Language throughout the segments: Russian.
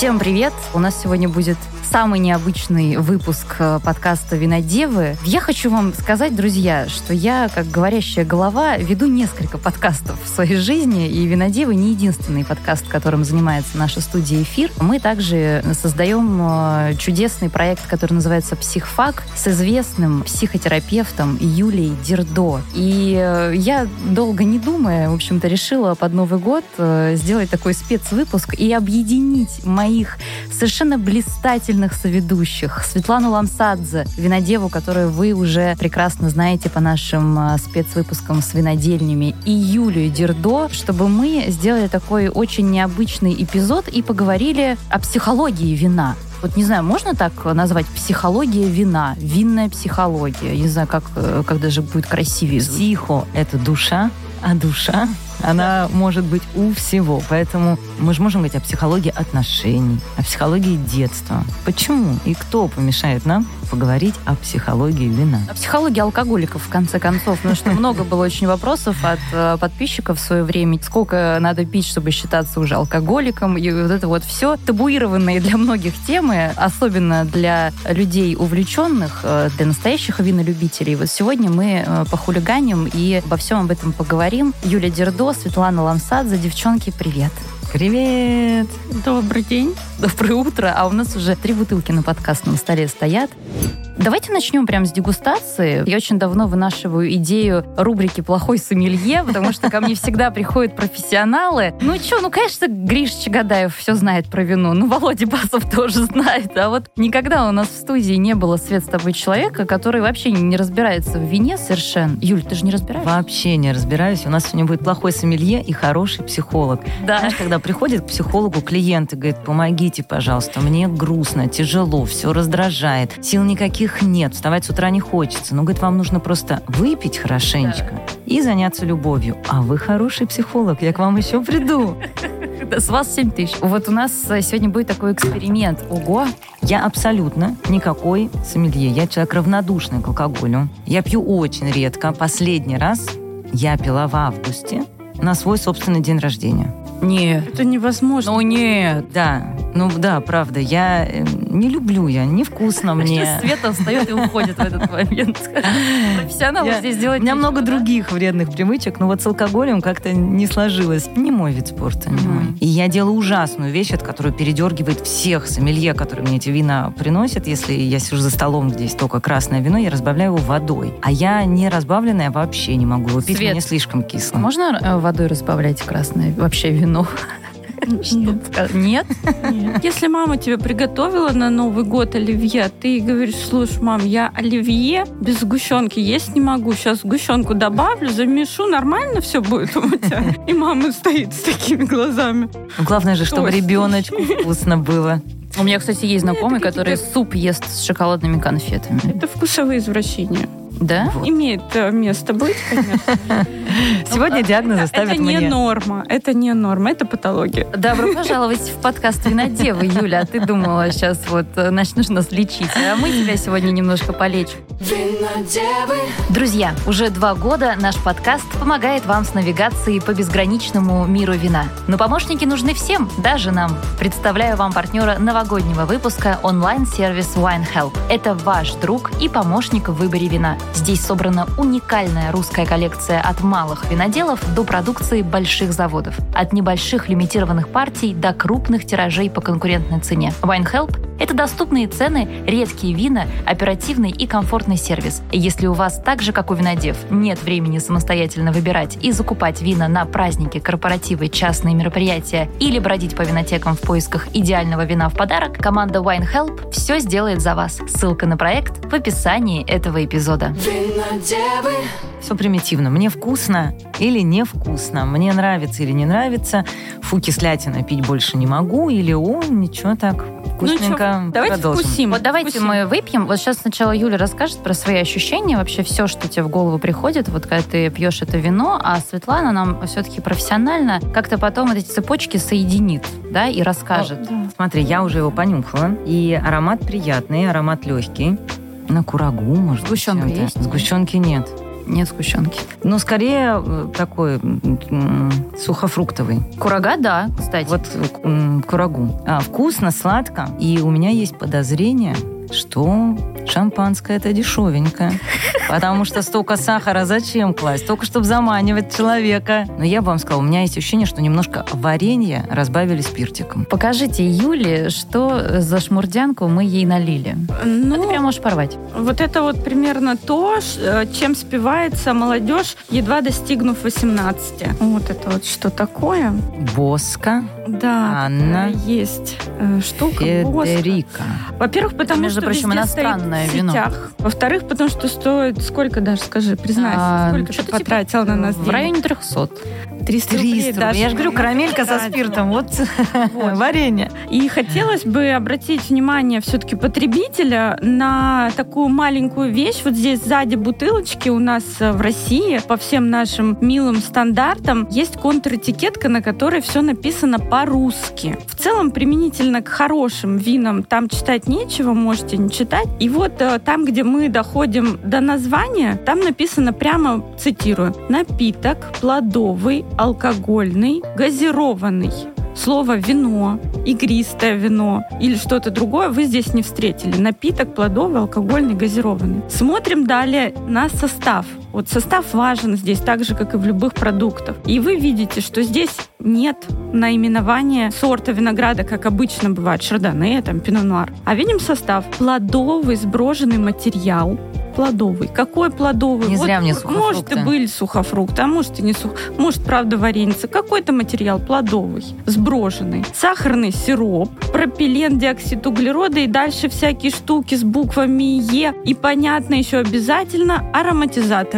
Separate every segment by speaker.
Speaker 1: Всем привет! У нас сегодня будет самый необычный выпуск э, подкаста «Винодевы». Я хочу вам сказать, друзья, что я, как говорящая голова, веду несколько подкастов в своей жизни, и «Винодевы» не единственный подкаст, которым занимается наша студия «Эфир». Мы также создаем э, чудесный проект, который называется «Психфак» с известным психотерапевтом Юлией Дердо. И э, я, долго не думая, в общем-то, решила под Новый год сделать такой спецвыпуск и объединить моих совершенно блистательных замечательных соведущих. Светлану Ламсадзе, винодеву, которую вы уже прекрасно знаете по нашим а, спецвыпускам с винодельнями, и Юлию Дердо, чтобы мы сделали такой очень необычный эпизод и поговорили о психологии вина. Вот не знаю, можно так назвать психология вина, винная психология? Не знаю, как, э, как даже будет красивее.
Speaker 2: Психо — это душа, а душа она может быть у всего. Поэтому мы же можем говорить о психологии отношений, о психологии детства. Почему и кто помешает нам поговорить о психологии вина?
Speaker 1: О психологии алкоголиков, в конце концов. Потому что много было очень вопросов от э, подписчиков в свое время. Сколько надо пить, чтобы считаться уже алкоголиком. И вот это вот все табуированные для многих темы, особенно для людей увлеченных, э, для настоящих винолюбителей. Вот сегодня мы э, похулиганим и обо всем об этом поговорим. Юля Дердо, Светлана Ламсадзе. Девчонки, привет.
Speaker 2: Привет!
Speaker 3: Добрый день.
Speaker 1: Доброе утро. А у нас уже три бутылки на подкастном столе стоят. Давайте начнем прямо с дегустации. Я очень давно вынашиваю идею рубрики «Плохой сомелье», потому что ко мне всегда приходят профессионалы. Ну что, ну, конечно, Гриш Чагадаев все знает про вино. Ну, Володя Басов тоже знает. А вот никогда у нас в студии не было, Свет, с тобой человека, который вообще не разбирается в вине совершенно. Юль, ты же не разбираешься?
Speaker 2: Вообще не разбираюсь. У нас сегодня будет плохой сомелье и хороший психолог.
Speaker 1: Да.
Speaker 2: Знаешь, когда приходит к психологу клиент и говорит, помогите, пожалуйста, мне грустно, тяжело, все раздражает, сил никаких их нет, вставать с утра не хочется. Но, говорит, вам нужно просто выпить хорошенечко да. и заняться любовью. А вы хороший психолог, я к вам еще приду.
Speaker 1: С вас 7 тысяч. Вот у нас э, сегодня будет такой эксперимент. Ого!
Speaker 2: Я абсолютно никакой сомелье. Я человек равнодушный к алкоголю. Я пью очень редко. Последний раз я пила в августе на свой собственный день рождения.
Speaker 1: Нет.
Speaker 3: Это невозможно.
Speaker 1: Ну нет.
Speaker 2: Да, ну да, правда. Я э, не люблю я, невкусно мне.
Speaker 1: Света встает и уходит в этот момент. Профессионал здесь делать
Speaker 2: У меня много других вредных привычек, но вот с алкоголем как-то не сложилось. Не мой вид спорта, не мой. И я делаю ужасную вещь, от которой передергивает всех сомелье, которые мне эти вина приносят. Если я сижу за столом, где есть только красное вино, я разбавляю его водой. А я не разбавленное вообще не могу его пить, мне слишком кисло.
Speaker 1: Можно э, водой разбавлять красное вообще вино?
Speaker 3: Нет. Нет? Если мама тебе приготовила на Новый год оливье, ты говоришь, слушай, мам, я оливье без сгущенки есть не могу. Сейчас сгущенку добавлю, замешу, нормально все будет у тебя. И мама стоит с такими глазами.
Speaker 2: Главное же, чтобы ребеночку вкусно было.
Speaker 1: У меня, кстати, есть знакомый, который суп ест с шоколадными конфетами.
Speaker 3: Это вкусовые извращения.
Speaker 1: Да?
Speaker 3: Вот. Имеет э, место быть, конечно.
Speaker 2: Сегодня диагнозы ставят
Speaker 3: Это не норма. Это не норма, это патология.
Speaker 1: Добро пожаловать в подкаст «Винодевы», Юля. А ты думала, сейчас вот э, начнешь нас лечить. А мы тебя сегодня немножко полечим. Друзья, уже два года наш подкаст помогает вам с навигацией по безграничному миру вина. Но помощники нужны всем, даже нам. Представляю вам партнера новогоднего выпуска онлайн-сервис Wine Help. Это ваш друг и помощник в выборе вина. Здесь собрана уникальная русская коллекция от малых виноделов до продукции больших заводов. От небольших лимитированных партий до крупных тиражей по конкурентной цене. Wine Help – это доступные цены, редкие вина, оперативный и комфортный сервис. Если у вас так же, как у винодев, нет времени самостоятельно выбирать и закупать вина на праздники, корпоративы, частные мероприятия или бродить по винотекам в поисках идеального вина в подарок, команда Wine Help все сделает за вас. Ссылка на проект в описании этого эпизода.
Speaker 2: Все примитивно. Мне вкусно или невкусно. Мне нравится или не нравится. Фу, кислятина пить больше не могу. Или, о, ничего так, вкусненько.
Speaker 3: Ну, давайте продолжим. вкусим.
Speaker 1: Вот давайте вкусим. мы выпьем. Вот сейчас сначала Юля расскажет про свои ощущения, вообще все, что тебе в голову приходит, вот когда ты пьешь это вино, а Светлана нам все-таки профессионально как-то потом эти цепочки соединит, да, и расскажет. О,
Speaker 2: да. Смотри, я уже его понюхала, и аромат приятный, аромат легкий. На курагу, может
Speaker 1: Сгущенка
Speaker 2: быть.
Speaker 1: есть?
Speaker 2: Сгущенки нет.
Speaker 1: Нет сгущенки.
Speaker 2: Ну, скорее э, такой сухофруктовый.
Speaker 1: Курага, да, кстати.
Speaker 2: Вот курагу. А, вкусно, сладко. И у меня есть подозрение, что шампанское это дешевенькое. Потому что столько сахара зачем класть? Только чтобы заманивать человека. Но я бы вам сказала, у меня есть ощущение, что немножко варенье разбавили спиртиком.
Speaker 1: Покажите Юле, что за шмурдянку мы ей налили.
Speaker 3: Ну,
Speaker 1: Ты прям можешь порвать.
Speaker 3: вот это вот примерно то, э, чем спивается молодежь, едва достигнув 18. Вот это вот что такое.
Speaker 2: Боска,
Speaker 3: Да,
Speaker 2: Анна,
Speaker 3: есть э, штука. боска.
Speaker 2: Федерика.
Speaker 3: Во-первых, потому
Speaker 1: между прочим, иностранное вино.
Speaker 3: сетях. Во-вторых, потому что стоит сколько даже, скажи, признайся,
Speaker 1: А,
Speaker 3: сколько ты потратила на нас
Speaker 1: В
Speaker 3: денег?
Speaker 1: районе 300.
Speaker 3: 300 рублей.
Speaker 2: 300
Speaker 3: даже
Speaker 2: Я же говорю, карамелька со спиртом. Вот,
Speaker 3: Вот.
Speaker 2: варенье.
Speaker 3: И хотелось бы обратить внимание все-таки потребителя на такую маленькую вещь. Вот здесь сзади бутылочки у нас э, в России по всем нашим милым стандартам есть контр-этикетка, на которой все написано по-русски. В целом, применительно к хорошим винам там читать нечего, можете не читать. И вот э, там, где мы доходим до названия, там написано прямо, цитирую, «Напиток плодовый, алкогольный, газированный». Слово «вино», «игристое вино» или что-то другое вы здесь не встретили. Напиток плодовый, алкогольный, газированный. Смотрим далее на состав. Вот состав важен здесь так же, как и в любых продуктах. И вы видите, что здесь нет наименования сорта винограда, как обычно бывает, шардоне, там, пино-нуар. А видим состав. Плодовый сброженный материал, плодовый. Какой плодовый?
Speaker 2: Не зря мне
Speaker 3: Может,
Speaker 2: сухофрукты.
Speaker 3: и были сухофрукты, а может и не сух. Может, правда, вареница. Какой-то материал плодовый, сброженный. Сахарный сироп, пропилен, диоксид углерода и дальше всякие штуки с буквами Е. И понятно еще обязательно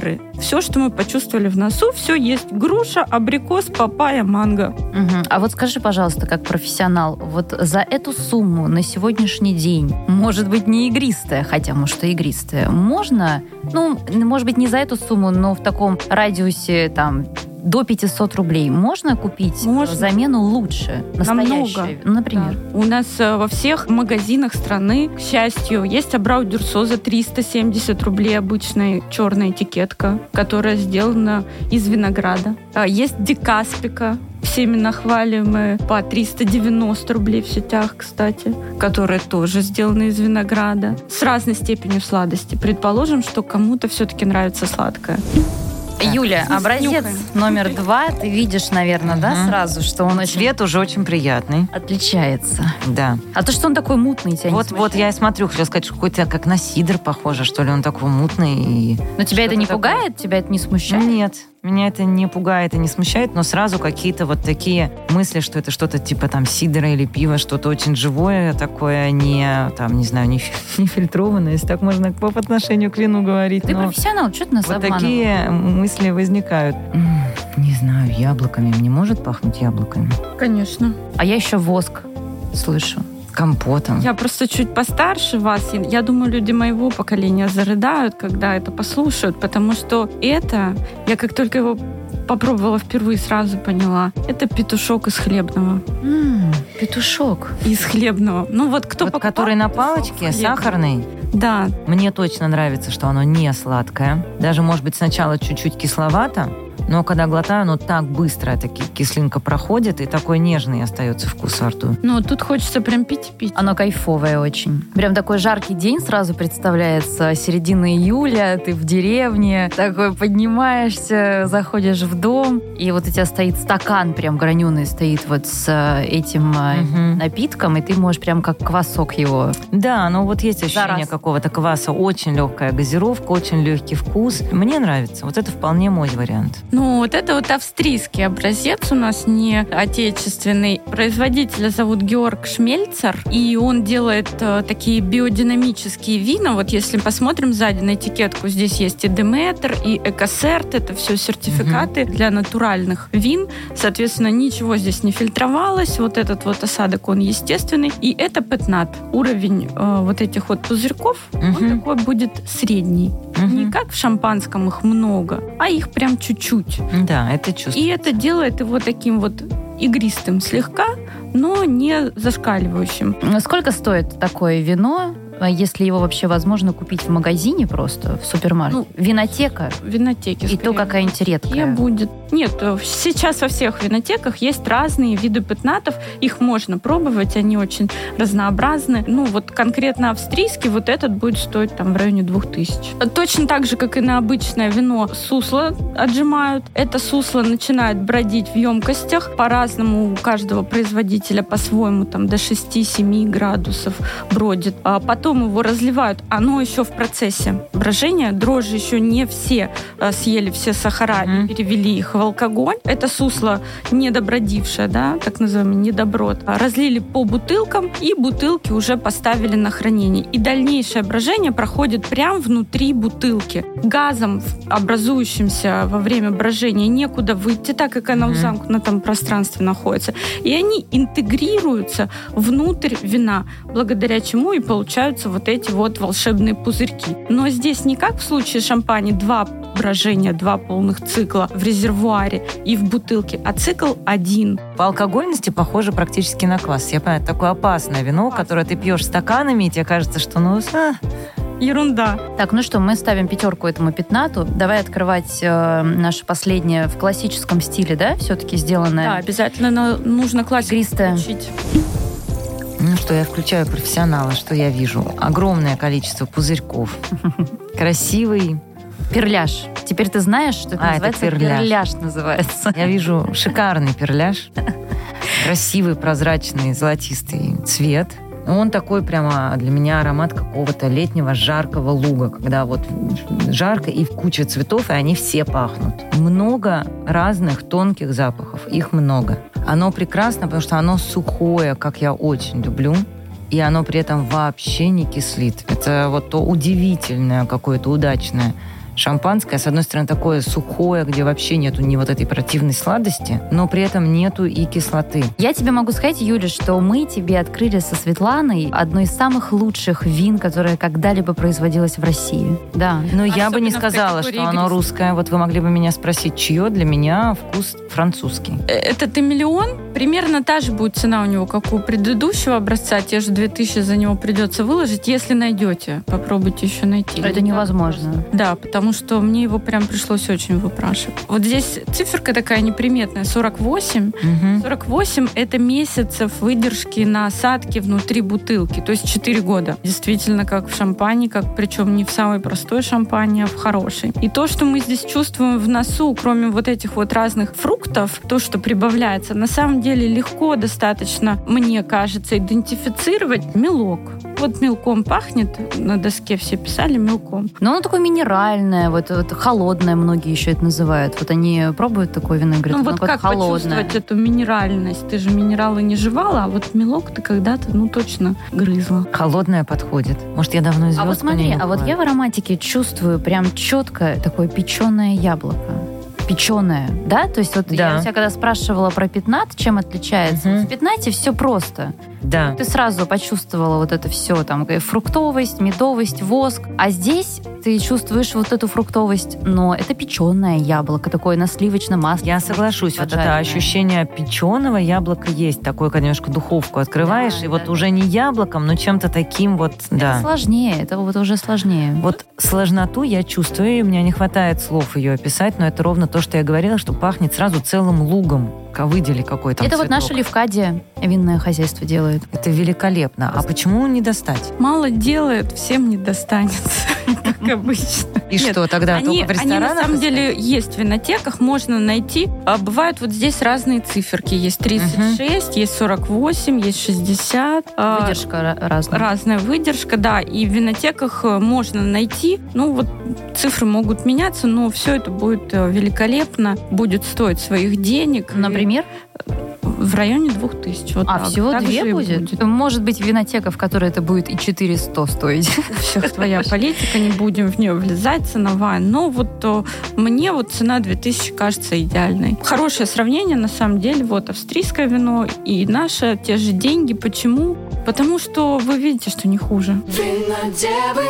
Speaker 3: ароматизаторы. Все, что мы почувствовали в носу, все есть. Груша, абрикос, папайя, манго.
Speaker 1: Мгм. А вот скажи, пожалуйста, как профессионал, вот за эту сумму на сегодняшний день, может быть, не игристая, хотя, может, и игристая, можно, ну, может быть, не за эту сумму, но в таком радиусе, там, до 500 рублей можно купить
Speaker 3: Можно.
Speaker 1: замену лучше, настоящую,
Speaker 3: Намного.
Speaker 1: например?
Speaker 3: Да. У нас э, во всех магазинах страны, к счастью, есть Абрау Дюрсо за 370 рублей обычная черная этикетка, которая сделана из винограда. А, Есть Дикаспика, всеми нахваливаемые по 390 рублей в сетях, кстати, которая тоже сделана из винограда с разной степенью сладости. Предположим, что кому-то все-таки нравится сладкое.
Speaker 1: Юля, образец номер два, ты видишь, наверное, да, сразу, что он очень
Speaker 2: Цвет уже очень приятный.
Speaker 1: отличается.
Speaker 2: Да.
Speaker 1: А то, что он такой мутный, тебя
Speaker 2: Вот, вот я и смотрю, хотел сказать, что какой-то как на сидр похоже, что ли, он такой мутный. И...
Speaker 1: Но тебя это не пугает, тебя это не смущает?
Speaker 2: Нет, меня это не пугает и не смущает, но сразу какие-то вот такие мысли, что это что-то типа там сидра или пива, что-то очень живое, такое не, там, не знаю, не, не фильтрованное, если так можно по по отношению к вину говорить.
Speaker 1: Ты
Speaker 2: но
Speaker 1: профессионал, что ты нас
Speaker 2: вот
Speaker 1: обманываешь?
Speaker 2: такие мысли возникают. Не знаю, яблоками. Не может пахнуть яблоками?
Speaker 3: Конечно.
Speaker 1: А я еще воск слышу.
Speaker 2: Компотом.
Speaker 3: Я просто чуть постарше вас. Я думаю, люди моего поколения зарыдают, когда это послушают, потому что это, я как только его попробовала впервые, сразу поняла, это петушок из хлебного.
Speaker 1: М, петушок.
Speaker 3: Из хлебного. Ну вот кто
Speaker 2: Вот
Speaker 3: покупал
Speaker 2: который на палочке, сахарный.
Speaker 3: Да,
Speaker 2: Мне точно нравится, что оно не сладкое. Даже, может быть, сначала чуть-чуть кисловато, но когда глотаю, оно так быстро, таки кислинка проходит, и такой нежный остается вкус во рту.
Speaker 3: ну тут хочется прям пить и пить.
Speaker 1: Оно кайфовое очень. Прям такой жаркий день сразу представляется. Середина июля, ты в деревне, такой поднимаешься, заходишь в дом, и вот у тебя стоит стакан прям граненый стоит вот с э, этим
Speaker 2: Мгм.
Speaker 1: напитком, и ты можешь прям как квасок его.
Speaker 2: Да, но вот есть ощущение какого-то кваса, очень легкая газировка, очень легкий вкус. Мне нравится. Вот это вполне мой вариант.
Speaker 3: Ну, вот это вот австрийский образец у нас не отечественный. Производителя зовут Георг Шмельцер, и он делает э, такие биодинамические вина. Вот если посмотрим сзади на этикетку, здесь есть и Деметр, и Экосерт. Это все сертификаты для натуральных вин. Соответственно, ничего здесь не фильтровалось. Вот этот вот осадок, он естественный. И это петнат. Уровень э, вот этих вот пузырьков, он
Speaker 2: Мгм.
Speaker 3: такой будет средний. Не
Speaker 2: Мгм.
Speaker 3: как в шампанском их много, а их прям чуть-чуть.
Speaker 2: Да, это чувство.
Speaker 3: И это делает его таким вот игристым слегка, но не зашкаливающим.
Speaker 1: Сколько стоит такое вино А если его вообще возможно купить в магазине просто, в супермаркете? Ну, Винотека?
Speaker 3: Винотеки.
Speaker 1: И то какая-нибудь редкая?
Speaker 3: будет. Нет, э, сейчас во всех винотеках есть разные виды пятнатов. Их можно пробовать, они очень разнообразны. Ну, вот конкретно австрийский, вот этот будет стоить там в районе 2000. Точно так же, как и на обычное вино, сусло отжимают. Это сусло начинает бродить в емкостях. По-разному у каждого производителя по-своему, там до 6-7 градусов бродит. А потом его разливают. Оно еще в процессе брожения. Дрожжи еще не все а, съели все сахара mm-hmm. и перевели их в алкоголь. Это сусло недобродившее, да, так называемый недоброд. А, разлили по бутылкам и бутылки уже поставили на хранение. И дальнейшее брожение проходит прямо внутри бутылки. Газом, образующимся во время брожения, некуда выйти, так как оно mm-hmm. в замкнутом пространстве находится. И они интегрируются внутрь вина, благодаря чему и получаются вот эти вот волшебные пузырьки. Но здесь не как в случае шампани два брожения, два полных цикла в резервуаре и в бутылке, а цикл один.
Speaker 2: По алкогольности похоже практически на квас. Я понимаю, такое опасное вино, которое ты пьешь стаканами, и тебе кажется, что ну... А,
Speaker 3: ерунда.
Speaker 1: Так, ну что, мы ставим пятерку этому пятнату. Давай открывать э, наше последнее в классическом стиле, да, все-таки сделанное?
Speaker 3: Да, обязательно нужно классику
Speaker 1: Игристое.
Speaker 3: включить.
Speaker 2: Ну что, я включаю профессионала, что я вижу? Огромное количество пузырьков. Красивый,
Speaker 1: Перляж. Теперь ты знаешь, что это
Speaker 2: а,
Speaker 1: называется?
Speaker 2: Это перляж.
Speaker 1: перляж называется.
Speaker 2: Я вижу шикарный перляж. Красивый, прозрачный, золотистый цвет. Он такой прямо для меня аромат какого-то летнего жаркого луга, когда вот жарко и куча цветов, и они все пахнут. Много разных тонких запахов, их много. Оно прекрасно, потому что оно сухое, как я очень люблю и оно при этом вообще не кислит. Это вот то удивительное какое-то удачное шампанское, с одной стороны, такое сухое, где вообще нету ни вот этой противной сладости, но при этом нету и кислоты.
Speaker 1: Я тебе могу сказать, Юля, что мы тебе открыли со Светланой одно из самых лучших вин, которое когда-либо производилось в России. Да.
Speaker 2: Но я бы не сказала, что оно русское. Вот вы могли бы меня спросить, чье для меня вкус французский.
Speaker 3: Э, Этот миллион примерно та же будет цена у него, как у предыдущего образца. Те же 2000 за него придется выложить, если найдете. Попробуйте еще найти.
Speaker 1: Это невозможно.
Speaker 3: Да, потому потому что мне его прям пришлось очень выпрашивать. Вот здесь циферка такая неприметная, 48. Угу. 48 — это месяцев выдержки на осадке внутри бутылки, то есть 4 года. Действительно, как в шампане, как причем не в самой простой шампане, а в хорошей. И то, что мы здесь чувствуем в носу, кроме вот этих вот разных фруктов, то, что прибавляется, на самом деле легко достаточно, мне кажется, идентифицировать мелок. Вот мелком пахнет, на доске все писали мелком.
Speaker 1: Но оно такое минеральное, вот, вот холодное многие еще это называют. Вот они пробуют такое вино и говорят,
Speaker 3: ну вот как холодное. почувствовать эту минеральность? Ты же минералы не жевала, а вот мелок ты когда-то, ну точно, грызла.
Speaker 2: Холодное подходит. Может, я давно из
Speaker 1: А вот смотри, а вот я в ароматике чувствую прям четко такое печеное яблоко печеное, да? То есть вот да. я тебя когда спрашивала про пятнат, чем отличается, угу. в пятнате все просто.
Speaker 2: Да.
Speaker 1: Ты сразу почувствовала вот это все, там, фруктовость, медовость, воск. А здесь ты чувствуешь вот эту фруктовость, но это печеное яблоко, такое на сливочном масле.
Speaker 2: Я соглашусь, вот это ощущение печеного яблока есть, такое, конечно, духовку открываешь, да, и да. вот уже не яблоком, но чем-то таким вот,
Speaker 1: это
Speaker 2: да.
Speaker 1: сложнее, это вот уже сложнее.
Speaker 2: Вот сложноту я чувствую, и у меня не хватает слов ее описать, но это ровно то, что я говорила, что пахнет сразу целым лугом выдели какой-то
Speaker 1: Это цветок. вот наша Левкадия винное хозяйство делает.
Speaker 2: Это великолепно. А почему не достать?
Speaker 3: Мало делает, всем не достанется, как обычно.
Speaker 2: И что тогда?
Speaker 3: Они,
Speaker 2: только в?
Speaker 3: Они на самом деле есть в винотеках, можно найти. А бывают вот здесь разные циферки. Есть 36, есть 48, есть 60.
Speaker 1: А, выдержка разная.
Speaker 3: Разная выдержка, да. И в винотеках э, можно найти. Ну вот цифры могут меняться, но все это будет э, великолепно, будет стоить своих денег.
Speaker 1: Например?
Speaker 3: В районе двух тысяч. Вот
Speaker 1: а
Speaker 3: так.
Speaker 1: всего
Speaker 3: так
Speaker 1: две будет? будет? Может быть, винотека, в которой это будет и 400 стоить.
Speaker 3: Все, твоя политика, не будем в нее влезать, ценовая. Но вот то, мне вот цена 2000 кажется идеальной. Хорошее сравнение, на самом деле. Вот австрийское вино и наше, те же деньги. Почему? Потому что вы видите, что не хуже. Винодевы.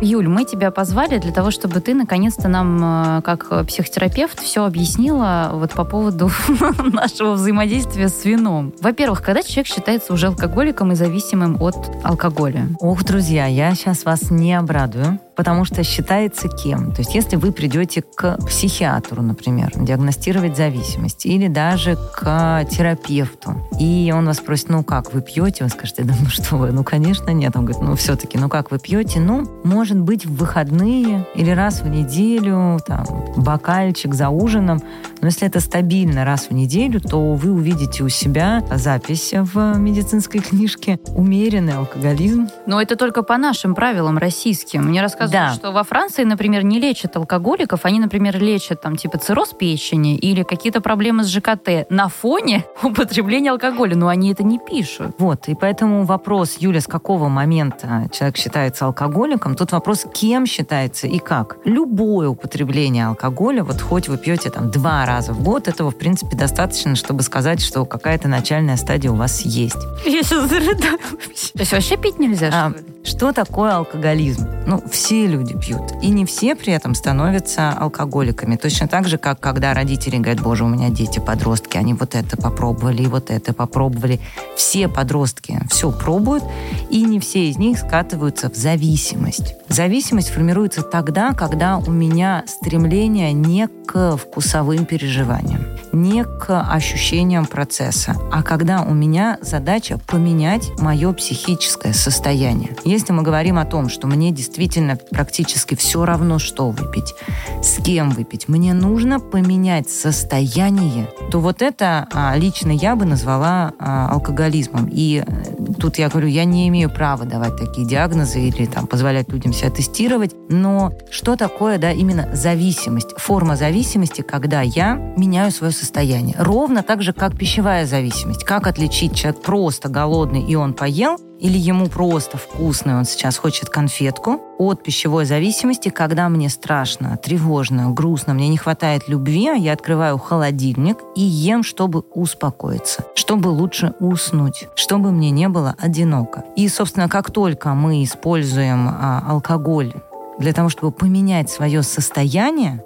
Speaker 1: Юль, мы тебя позвали для того, чтобы ты наконец-то нам, э, как психотерапевт, все объяснила вот по поводу нашего взаимодействия с вином. Во-первых, когда человек считается уже алкоголиком и зависимым от алкоголя?
Speaker 2: Ох, друзья, я сейчас вас не обрадую потому что считается кем. То есть если вы придете к психиатру, например, диагностировать зависимость, или даже к терапевту, и он вас спросит, ну как, вы пьете? Вы скажете, да ну что вы, ну конечно нет. Он говорит, ну все-таки, ну как вы пьете? Ну, может быть, в выходные или раз в неделю, там, бокальчик за ужином. Но если это стабильно раз в неделю, то вы увидите у себя запись в медицинской книжке «Умеренный алкоголизм».
Speaker 1: Но это только по нашим правилам российским. Мне рассказывают, да. что во Франции, например, не лечат алкоголиков, они, например, лечат там типа цирроз печени или какие-то проблемы с ЖКТ на фоне употребления алкоголя, но они это не пишут.
Speaker 2: Вот, и поэтому вопрос, Юля, с какого момента человек считается алкоголиком, тут вопрос, кем считается и как. Любое употребление алкоголя, вот хоть вы пьете там два раза в год, этого, в принципе, достаточно, чтобы сказать, что какая-то начальная стадия у вас есть.
Speaker 3: Я сейчас зарыдаю.
Speaker 1: То есть вообще пить нельзя, а, что ли?
Speaker 2: Что такое алкоголизм? Ну, все люди пьют. И не все при этом становятся алкоголиками. Точно так же, как когда родители говорят, боже, у меня дети подростки, они вот это попробовали, и вот это попробовали. Все подростки все пробуют, и не все из них скатываются в зависимость. Зависимость формируется тогда, когда у меня стремление не к вкусовым переживаниям, не к ощущениям процесса, а когда у меня задача поменять мое психическое состояние. Если мы говорим о том, что мне действительно практически все равно, что выпить, с кем выпить, мне нужно поменять состояние, то вот это а, лично я бы назвала а, алкоголизмом. И э, тут я говорю, я не имею права давать такие диагнозы или там позволять людям себя тестировать, но что такое, да, именно зависимость? Форма зависимости, когда я меняю свое состояние. Ровно так же, как пищевая зависимость. Как отличить человек просто голодный и он поел, или ему просто вкусно, он сейчас хочет конфетку, от пищевой зависимости, когда мне страшно, тревожно, грустно, мне не хватает любви, я открываю холодильник и ем, чтобы успокоиться, чтобы лучше уснуть, чтобы мне не было одиноко. И, собственно, как только мы используем а, алкоголь для того, чтобы поменять свое состояние,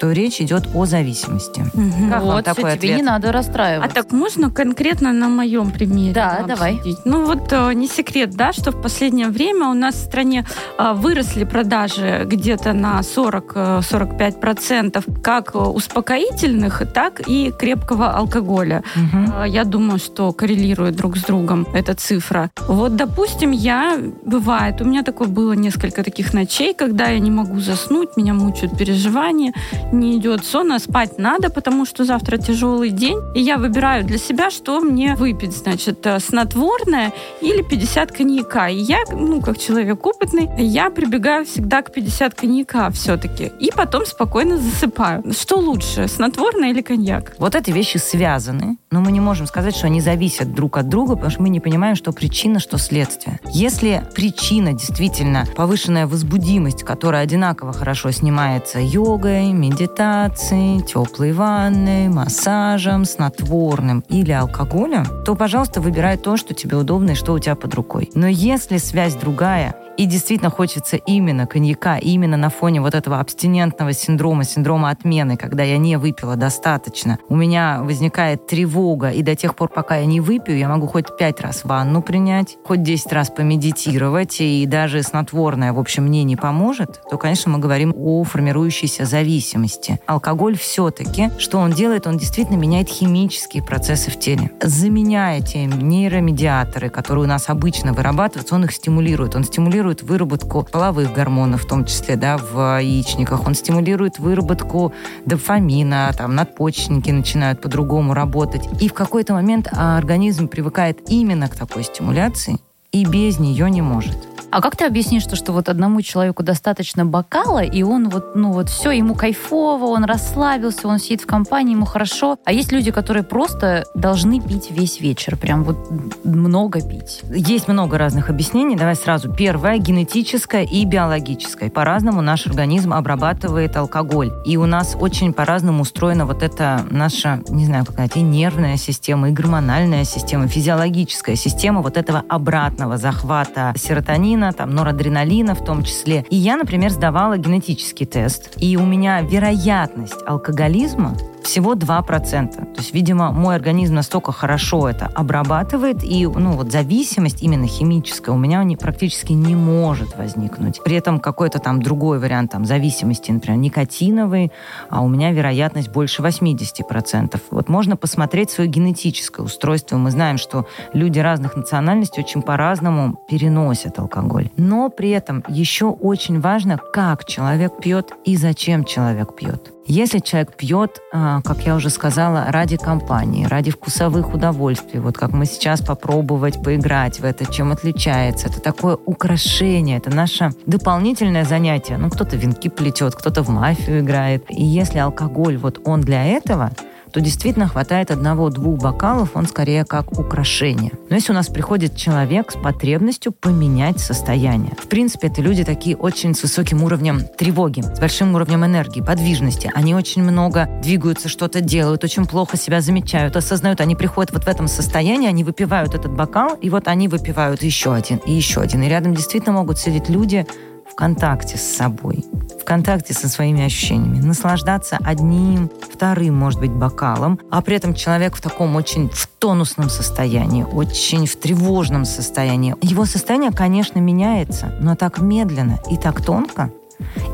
Speaker 2: то речь идет о зависимости.
Speaker 1: Угу. Как вот, вам такой ответ? тебе не надо расстраиваться.
Speaker 3: А так можно конкретно на моем примере?
Speaker 1: Да, давай.
Speaker 3: Обсудить? Ну вот э, не секрет, да, что в последнее время у нас в стране э, выросли продажи где-то на 40-45% э, как успокоительных, так и крепкого алкоголя. Угу. Я думаю, что коррелирует друг с другом эта цифра. Вот, допустим, я, бывает, у меня такое было несколько таких ночей, когда я не могу заснуть, меня мучают переживания, не идет сон, а спать надо, потому что завтра тяжелый день. И я выбираю для себя, что мне выпить. Значит, э, снотворное или 50 коньяка. И я, ну, как человек опытный, я прибегаю всегда к 50 коньяка все-таки. И потом спокойно засыпаю. Что лучше, снотворное или коньяк?
Speaker 2: Вот эти вещи связаны, но мы не можем сказать, что они зависят друг от друга, потому что мы не понимаем, что причина, что следствие. Если причина действительно повышенная возбудимость, которая одинаково хорошо снимается йогой, медитацией, теплой ванной, массажем, снотворным или алкоголем, то, пожалуйста, выбирай то, что тебе удобно и что у тебя под рукой. Но если связь другая, и действительно хочется именно коньяка, именно на фоне вот этого абстинентного синдрома, синдрома отмены, когда я не выпила достаточно, у меня возникает тревога, и до тех пор, пока я не выпью, я могу хоть пять раз ванну принять, хоть десять раз помедитировать, и даже снотворное, в общем, мне не поможет, то, конечно, мы говорим о формирующейся зависимости. Алкоголь все-таки, что он делает, он действительно меняет химические процессы в теле. Заменяя те нейромедиаторы, которые у нас обычно вырабатываются, он их стимулирует. Он стимулирует выработку половых гормонов, в том числе да, в яичниках. Он стимулирует выработку дофамина, там надпочечники начинают по-другому работать. И в какой-то момент организм привыкает именно к такой стимуляции и без нее не может.
Speaker 1: А как ты объяснишь то, что вот одному человеку достаточно бокала, и он вот, ну вот все, ему кайфово, он расслабился, он сидит в компании, ему хорошо. А есть люди, которые просто должны пить весь вечер, прям вот много пить.
Speaker 2: Есть много разных объяснений. Давай сразу. Первое, генетическое и биологическое. По-разному наш организм обрабатывает алкоголь. И у нас очень по-разному устроена вот эта наша, не знаю, какая-то нервная система, и гормональная система, физиологическая система вот этого обратного захвата серотонина, адреналина, там, норадреналина в том числе. И я, например, сдавала генетический тест, и у меня вероятность алкоголизма всего 2%. То есть, видимо, мой организм настолько хорошо это обрабатывает, и ну, вот зависимость именно химическая у меня не, практически не может возникнуть. При этом какой-то там другой вариант там, зависимости, например, никотиновый, а у меня вероятность больше 80%. Вот можно посмотреть свое генетическое устройство. Мы знаем, что люди разных национальностей очень по-разному переносят алкоголь. Но при этом еще очень важно, как человек пьет и зачем человек пьет. Если человек пьет, а, как я уже сказала, ради компании, ради вкусовых удовольствий, вот как мы сейчас попробовать поиграть в это, чем отличается, это такое украшение, это наше дополнительное занятие. Ну, кто-то венки плетет, кто-то в мафию играет. И если алкоголь, вот он для этого, то действительно хватает одного-двух бокалов, он скорее как украшение. Но если у нас приходит человек с потребностью поменять состояние. В принципе, это люди такие очень с высоким уровнем тревоги, с большим уровнем энергии, подвижности. Они очень много двигаются, что-то делают, очень плохо себя замечают, осознают. Они приходят вот в этом состоянии, они выпивают этот бокал, и вот они выпивают еще один и еще один. И рядом действительно могут сидеть люди, в контакте с собой, в контакте со своими ощущениями, наслаждаться одним, вторым, может быть, бокалом, а при этом человек в таком очень в тонусном состоянии, очень в тревожном состоянии. Его состояние, конечно, меняется, но так медленно и так тонко,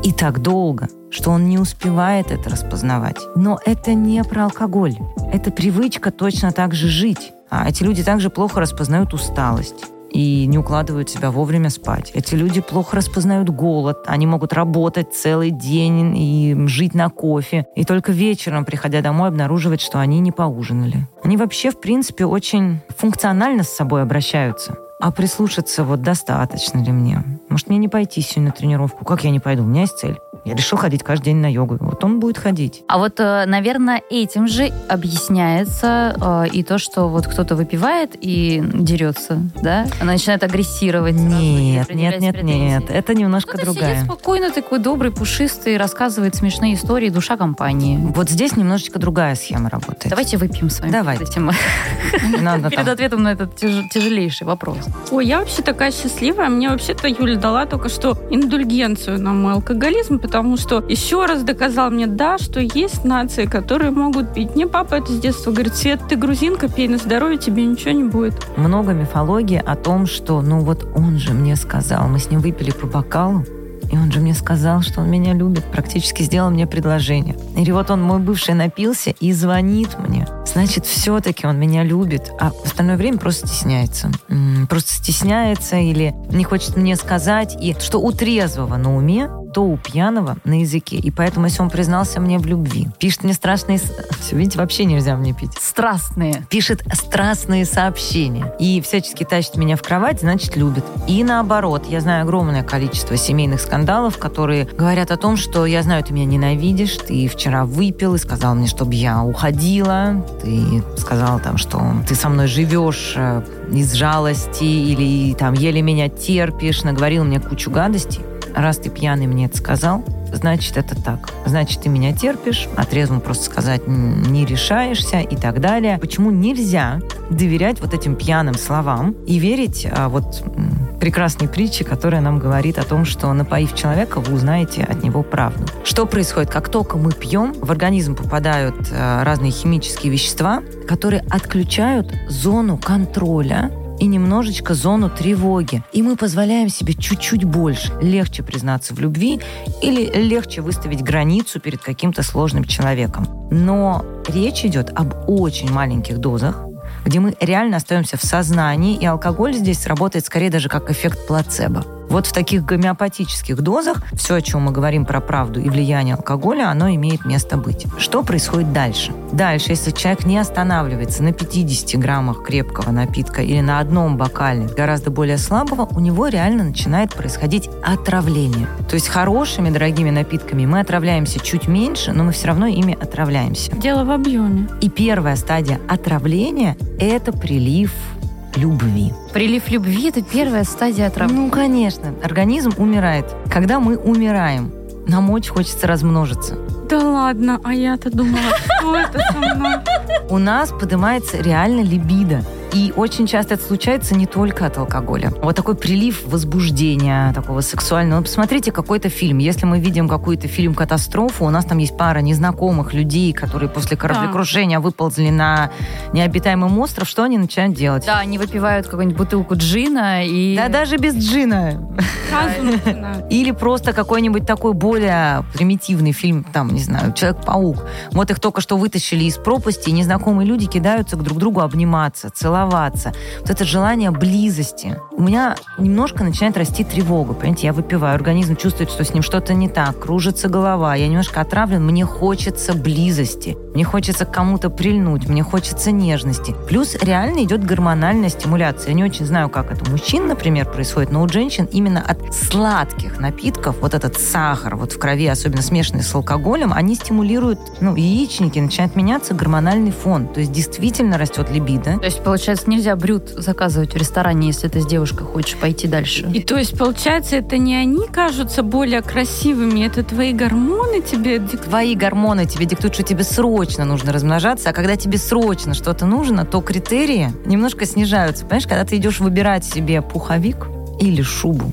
Speaker 2: и так долго, что он не успевает это распознавать. Но это не про алкоголь. Это привычка точно так же жить. А эти люди также плохо распознают усталость и не укладывают себя вовремя спать. Эти люди плохо распознают голод, они могут работать целый день и жить на кофе, и только вечером, приходя домой, обнаруживать, что они не поужинали. Они вообще, в принципе, очень функционально с собой обращаются. А прислушаться вот достаточно ли мне? Может, мне не пойти сегодня на тренировку? Как я не пойду? У меня есть цель. Я решил ходить каждый день на йогу. Вот он будет ходить.
Speaker 1: А вот, э, наверное, этим же объясняется э, и то, что вот кто-то выпивает и дерется, да? Она начинает агрессировать.
Speaker 2: Нет, нет, нет, нет. Это немножко
Speaker 1: кто-то
Speaker 2: другая.
Speaker 1: сидит спокойно, такой добрый, пушистый, рассказывает смешные истории, душа компании.
Speaker 2: Вот здесь немножечко другая схема работает.
Speaker 1: Давайте выпьем с вами.
Speaker 2: Давайте.
Speaker 1: Этим.
Speaker 2: Надо
Speaker 1: Перед
Speaker 2: там.
Speaker 1: ответом на этот тяж- тяжелейший вопрос.
Speaker 3: Ой, я вообще такая счастливая. Мне вообще-то Юля дала только что индульгенцию на мой алкоголизм, потому что еще раз доказал мне, да, что есть нации, которые могут пить. Мне папа это с детства говорит, Свет, ты грузинка, пей на здоровье, тебе ничего не будет.
Speaker 2: Много мифологии о том, что, ну вот он же мне сказал, мы с ним выпили по бокалу, и он же мне сказал, что он меня любит, практически сделал мне предложение. Или вот он, мой бывший, напился и звонит мне. Значит, все-таки он меня любит, а в остальное время просто стесняется. Просто стесняется или не хочет мне сказать. И что у трезвого на уме, то у пьяного на языке. И поэтому, если он признался мне в любви, пишет мне страшные... Все, видите, вообще нельзя мне пить
Speaker 1: Страстные.
Speaker 2: пишет страстные сообщения и всячески тащит меня в кровать, значит, любит. И наоборот, я знаю огромное количество семейных скандалов, которые говорят о том, что я знаю, ты меня ненавидишь, ты вчера выпил и сказал мне, чтобы я уходила, ты сказал там, что ты со мной живешь э, из жалости или там еле меня терпишь, наговорил мне кучу гадостей. Раз ты пьяный мне это сказал, значит, это так. Значит, ты меня терпишь, а трезвым просто сказать не решаешься и так далее. Почему нельзя доверять вот этим пьяным словам и верить а, вот прекрасной притче, которая нам говорит о том, что напоив человека, вы узнаете от него правду. Что происходит? Как только мы пьем, в организм попадают а, разные химические вещества, которые отключают зону контроля и немножечко зону тревоги. И мы позволяем себе чуть-чуть больше. Легче признаться в любви или легче выставить границу перед каким-то сложным человеком. Но речь идет об очень маленьких дозах, где мы реально остаемся в сознании, и алкоголь здесь работает скорее даже как эффект плацебо. Вот в таких гомеопатических дозах все, о чем мы говорим про правду и влияние алкоголя, оно имеет место быть. Что происходит дальше? Дальше, если человек не останавливается на 50 граммах крепкого напитка или на одном бокале гораздо более слабого, у него реально начинает происходить отравление. То есть хорошими, дорогими напитками мы отравляемся чуть меньше, но мы все равно ими отравляемся.
Speaker 3: Дело в объеме.
Speaker 2: И первая стадия отравления – это прилив любви.
Speaker 1: Прилив любви – это первая стадия отравления.
Speaker 2: Ну, конечно. Организм умирает. Когда мы умираем, нам очень хочется размножиться.
Speaker 3: Да ладно, а я-то думала, что это со мной?
Speaker 2: У нас поднимается реально либидо. И очень часто это случается не только от алкоголя. Вот такой прилив возбуждения, такого сексуального. Посмотрите какой-то фильм. Если мы видим какой-то фильм-катастрофу, у нас там есть пара незнакомых людей, которые после кораблекрушения да. выползли на необитаемый остров, что они начинают делать?
Speaker 1: Да, они выпивают какую-нибудь бутылку джина и...
Speaker 2: Да даже без джина. Или просто какой-нибудь такой более примитивный фильм, там, не знаю, Человек-паук. Вот их только что вытащили из пропасти, и незнакомые люди кидаются к друг другу обниматься, целоваться. Вот это желание близости. У меня немножко начинает расти тревога, понимаете? Я выпиваю, организм чувствует, что с ним что-то не так, кружится голова, я немножко отравлен, мне хочется близости, мне хочется кому-то прильнуть, мне хочется нежности. Плюс реально идет гормональная стимуляция. Я не очень знаю, как это у мужчин, например, происходит, но у женщин именно от сладких напитков, вот этот сахар вот в крови, особенно смешанный с алкоголем, они стимулируют, ну, яичники, начинает меняться гормональный фон. То есть действительно растет либидо.
Speaker 1: То есть, получается, нельзя брют заказывать в ресторане, если ты с девушкой хочешь пойти дальше.
Speaker 3: И то есть, получается, это не они кажутся более красивыми, это твои гормоны тебе диктуют?
Speaker 2: Твои гормоны тебе диктуют, что тебе срочно нужно размножаться, а когда тебе срочно что-то нужно, то критерии немножко снижаются. Понимаешь, когда ты идешь выбирать себе пуховик или шубу,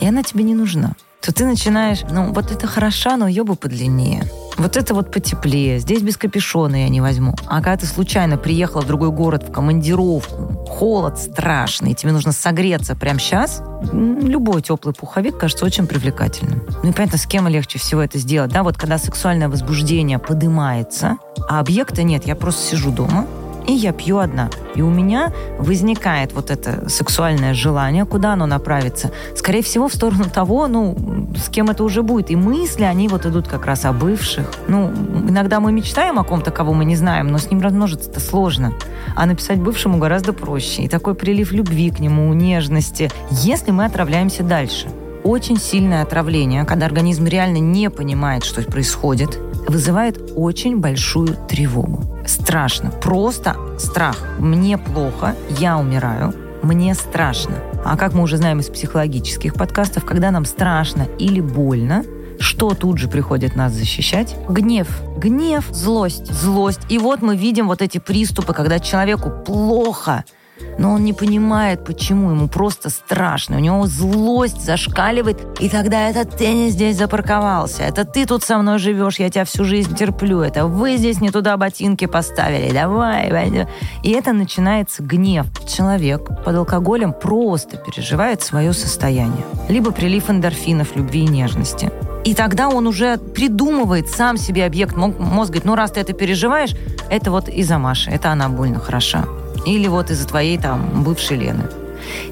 Speaker 2: и она тебе не нужна, то ты начинаешь, ну, вот это хороша, но ее бы подлиннее. Вот это вот потеплее. Здесь без капюшона я не возьму. А когда ты случайно приехала в другой город в командировку, холод страшный, тебе нужно согреться прямо сейчас, любой теплый пуховик кажется очень привлекательным. Ну и понятно, с кем легче всего это сделать. Да, вот когда сексуальное возбуждение поднимается, а объекта нет, я просто сижу дома, и я пью одна. И у меня возникает вот это сексуальное желание, куда оно направится? Скорее всего, в сторону того, ну, с кем это уже будет. И мысли, они вот идут как раз о бывших. Ну, иногда мы мечтаем о ком-то, кого мы не знаем, но с ним размножиться-то сложно. А написать бывшему гораздо проще. И такой прилив любви к нему, нежности, если мы отравляемся дальше очень сильное отравление, когда организм реально не понимает, что происходит, вызывает очень большую тревогу. Страшно, просто страх. Мне плохо, я умираю, мне страшно. А как мы уже знаем из психологических подкастов, когда нам страшно или больно, что тут же приходит нас защищать?
Speaker 1: Гнев.
Speaker 2: Гнев. Злость. Злость. И вот мы видим вот эти приступы, когда человеку плохо – но он не понимает, почему ему просто страшно. У него злость зашкаливает, и тогда это ты здесь запарковался, это ты тут со мной живешь, я тебя всю жизнь терплю, это вы здесь не туда ботинки поставили, давай, давай. И это начинается гнев. Человек под алкоголем просто переживает свое состояние. Либо прилив эндорфинов, любви и нежности. И тогда он уже придумывает сам себе объект. Мозг говорит, ну раз ты это переживаешь, это вот из-за Маши, это она больно хороша. Или вот из-за твоей там бывшей Лены.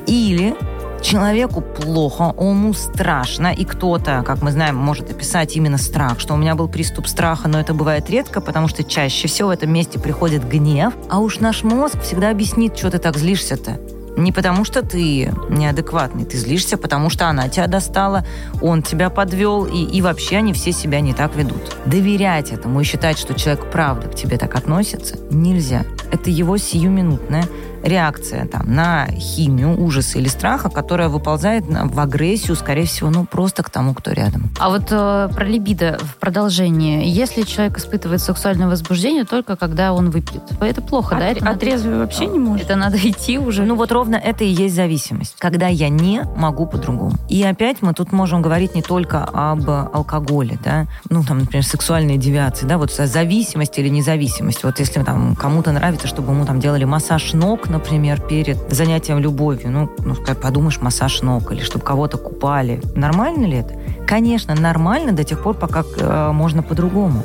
Speaker 2: Или человеку плохо, ему страшно, и кто-то, как мы знаем, может описать именно страх, что у меня был приступ страха, но это бывает редко, потому что чаще всего в этом месте приходит гнев, а уж наш мозг всегда объяснит, что ты так злишься-то. Не потому, что ты неадекватный, ты злишься, потому что она тебя достала, он тебя подвел, и, и вообще они все себя не так ведут. Доверять этому и считать, что человек правда к тебе так относится, нельзя. Это его сиюминутное реакция там, на химию, ужаса или страха, которая выползает в агрессию, скорее всего, ну, просто к тому, кто рядом.
Speaker 1: А вот э, про либидо в продолжении. Если человек испытывает сексуальное возбуждение только когда он выпьет, это плохо,
Speaker 3: а,
Speaker 1: да?
Speaker 3: Отрезвый вообще не может.
Speaker 1: Это надо идти уже.
Speaker 2: Ну, вот ровно это и есть зависимость. Когда я не могу по-другому. И опять мы тут можем говорить не только об алкоголе, да, ну, там, например, сексуальные девиации, да, вот зависимость или независимость. Вот если там кому-то нравится, чтобы ему там делали массаж ног, например, перед занятием любовью, ну, ну подумаешь, массаж ног, или чтобы кого-то купали. Нормально ли это? Конечно, нормально до тех пор, пока э, можно по-другому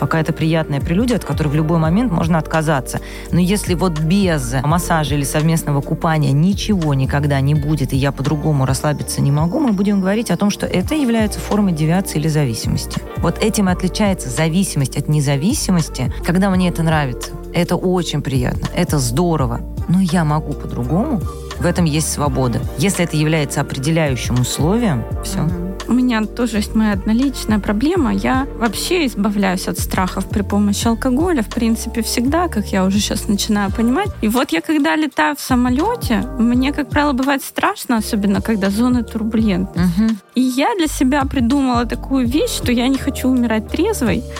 Speaker 2: пока это приятная прелюдия, от которой в любой момент можно отказаться. Но если вот без массажа или совместного купания ничего никогда не будет, и я по-другому расслабиться не могу, мы будем говорить о том, что это является формой девиации или зависимости. Вот этим и отличается зависимость от независимости, когда мне это нравится. Это очень приятно, это здорово. Но я могу по-другому. В этом есть свобода. Если это является определяющим условием, все.
Speaker 3: Угу. у меня тоже есть моя одноличная проблема. Я вообще избавляюсь от страхов при помощи алкоголя, в принципе, всегда, как я уже сейчас начинаю понимать. И вот я когда летаю в самолете, мне, как правило, бывает страшно, особенно когда зоны турбулентны.
Speaker 2: Мгм.
Speaker 3: И я для себя придумала такую вещь, что я не хочу умирать трезвой.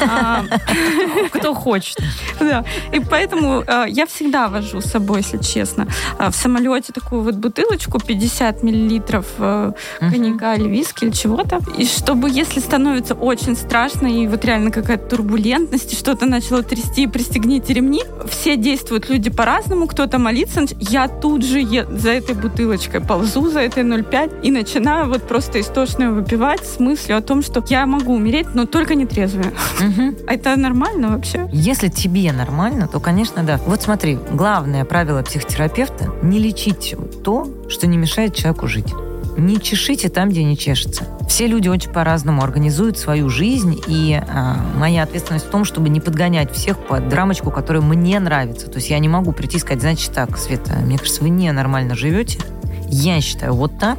Speaker 3: А,
Speaker 1: Кто хочет.
Speaker 3: И поэтому э, я всегда вожу с собой, если честно, э, в самолете такую вот бутылочку 50 миллилитров э, коньяка или виски или чего-то. И чтобы, если становится очень страшно и вот реально какая-то турбулентность, и что-то начало трясти, пристегните ремни, все действуют люди по-разному, кто-то молится, я тут же за этой бутылочкой ползу, за этой 0,5 и начинаю вот просто истошно выпивать с мыслью о том, что я могу умереть, но только не трезвая.
Speaker 2: Мгм.
Speaker 3: Это нормально вообще?
Speaker 2: Если тебе нормально, то, конечно, да. Вот смотри, главное правило психотерапевта – не лечить то, что не мешает человеку жить. Не чешите там, где не чешется. Все люди очень по-разному организуют свою жизнь, и а, моя ответственность в том, чтобы не подгонять всех под рамочку, которая мне нравится. То есть я не могу прийти и сказать, значит так, Света, мне кажется, вы ненормально живете. Я считаю вот так,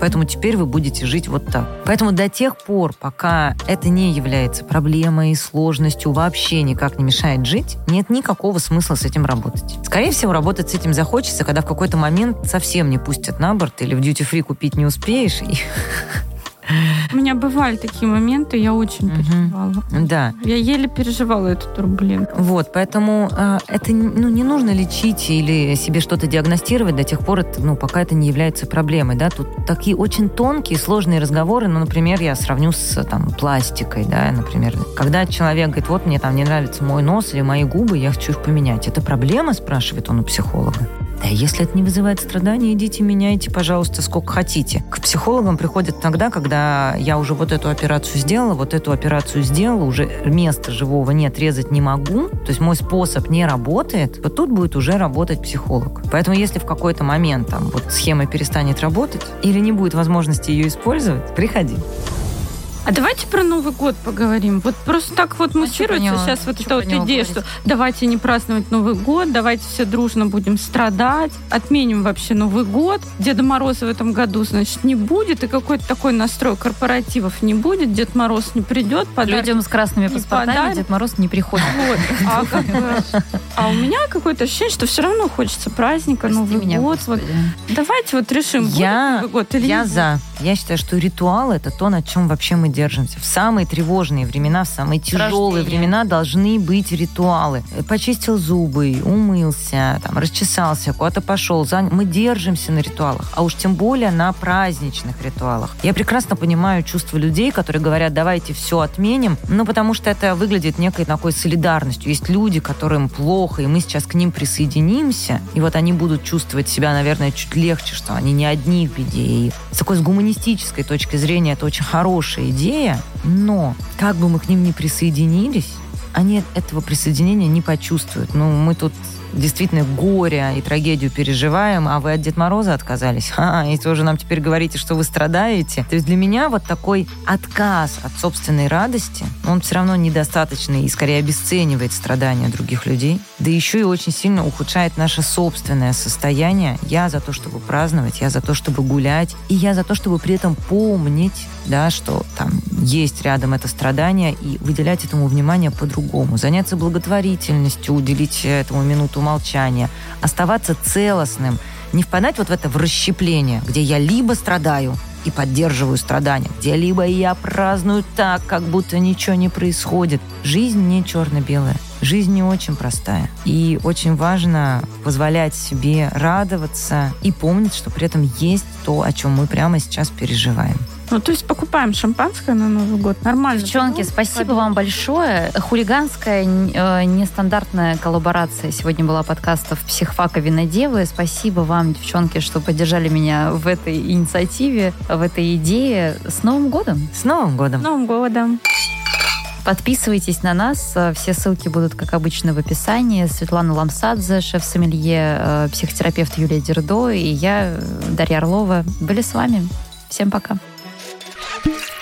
Speaker 2: Поэтому теперь вы будете жить вот так. Поэтому до тех пор, пока это не является проблемой, сложностью, вообще никак не мешает жить, нет никакого смысла с этим работать. Скорее всего, работать с этим захочется, когда в какой-то момент совсем не пустят на борт или в дьюти-фри купить не успеешь. и-
Speaker 3: У меня бывали такие моменты, я очень переживала.
Speaker 2: Да.
Speaker 3: Я еле переживала эту турбулентность.
Speaker 2: Вот, поэтому э, это ну, не нужно лечить или себе что-то диагностировать до тех пор, это, ну, пока это не является проблемой. Да? Тут такие очень тонкие, сложные разговоры. Ну, например, я сравню с там, пластикой. Да? Например, когда человек говорит, вот мне там не нравится мой нос или мои губы, я хочу их поменять. Это проблема, спрашивает он у психолога. Да, если это не вызывает страдания, идите меняйте, пожалуйста, сколько хотите. К психологам приходят тогда, когда я уже вот эту операцию сделала, вот эту операцию сделала, уже места живого нет, резать не могу, то есть мой способ не работает, вот тут будет уже работать психолог. Поэтому если в какой-то момент там вот схема перестанет работать или не будет возможности ее использовать, приходи.
Speaker 3: А давайте про Новый год поговорим. Вот просто так вот
Speaker 1: А
Speaker 3: муссируется
Speaker 1: него?
Speaker 3: сейчас вот эта вот идея,
Speaker 1: говорить?
Speaker 3: что давайте не праздновать Новый год, давайте все дружно будем страдать, отменим вообще Новый год. Деда Мороза в этом году, значит, не будет, и какой-то такой настрой корпоративов не будет, Дед Мороз не придет,
Speaker 1: Людям с красными паспортами
Speaker 3: подарит.
Speaker 1: Дед Мороз не приходит.
Speaker 3: Вот. А, как бы- а у меня какое-то ощущение, что все равно хочется праздника,
Speaker 1: Прости
Speaker 3: Новый
Speaker 1: меня,
Speaker 3: год. Вот. Давайте вот решим, будет
Speaker 2: Я-
Speaker 3: Новый год или
Speaker 2: Я
Speaker 3: будет.
Speaker 2: за. Я считаю, что ритуал это то, на чем вообще мы держимся. В самые тревожные времена, в самые тяжелые
Speaker 1: рождения.
Speaker 2: времена должны быть ритуалы. Почистил зубы, умылся, там, расчесался, куда-то пошел. Мы держимся на ритуалах, а уж тем более на праздничных ритуалах. Я прекрасно понимаю чувства людей, которые говорят, давайте все отменим, ну, потому что это выглядит некой такой солидарностью. Есть люди, которым плохо, и мы сейчас к ним присоединимся, и вот они будут чувствовать себя, наверное, чуть легче, что они не одни в беде. И с такой с гуманистической точки зрения это очень хорошая идея, но как бы мы к ним ни присоединились, они этого присоединения не почувствуют. Ну, мы тут действительно горе и трагедию переживаем, а вы от Дед Мороза отказались. А, и тоже нам теперь говорите, что вы страдаете. То есть для меня вот такой отказ от собственной радости, он все равно недостаточный и скорее обесценивает страдания других людей. Да еще и очень сильно ухудшает наше собственное состояние. Я за то, чтобы праздновать, я за то, чтобы гулять, и я за то, чтобы при этом помнить, да, что там есть рядом это страдание, и выделять этому внимание по-другому. Заняться благотворительностью, уделить этому минуту молчания, оставаться целостным, не впадать вот в это в расщепление, где я либо страдаю и поддерживаю страдания, где либо я праздную так, как будто ничего не происходит. Жизнь не черно-белая. Жизнь не очень простая. И очень важно позволять себе радоваться и помнить, что при этом есть то, о чем мы прямо сейчас переживаем.
Speaker 3: Ну, то есть покупаем шампанское на Новый год. Нормально.
Speaker 1: Девчонки,
Speaker 3: Ну,
Speaker 1: спасибо
Speaker 3: ходить.
Speaker 1: вам большое. Хулиганская, э, нестандартная коллаборация сегодня была подкастов «Психфака Винодевы». Спасибо вам, девчонки, что поддержали меня в этой инициативе, в этой идее. С Новым годом!
Speaker 2: С Новым годом!
Speaker 3: С Новым годом.
Speaker 1: Подписывайтесь на нас. Все ссылки будут, как обычно, в описании. Светлана Ламсадзе, шеф-сомелье, э, психотерапевт Юлия Дердо и я, э, Дарья Орлова, были с вами. Всем пока. thank you